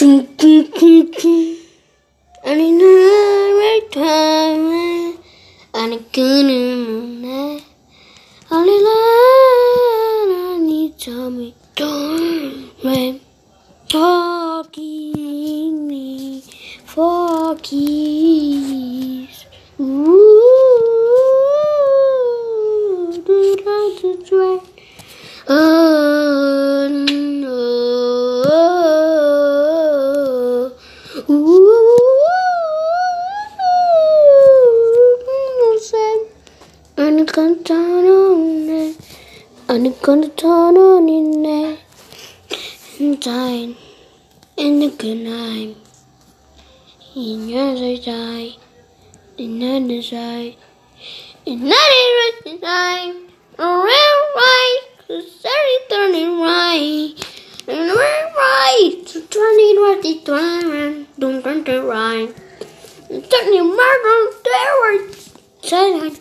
Dun, dun, dun, dun. And in every time, and a good moon, only I need to don't rain, forgive me, forgive. Ooh, do try. Oh, on it. And time. In the good night. In your side. In another side. In another side. Around right. Cause every turning right. And we're right. So turning right. It's turning. Turn to right. Turning murder. There were. Turning.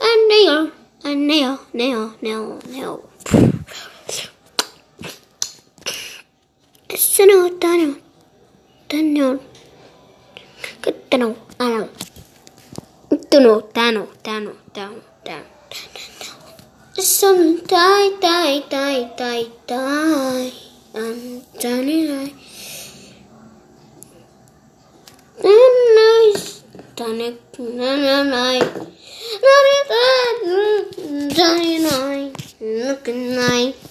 And nail. And nail. Nail. Nail. Nail. Sino tano. Tano. Tano. Ano. Tano. Tano. Tano. Tano. Tano. Some die, die, die, die, die. I'm um, turning right. And turning right. Turning right. Turning right. Looking right.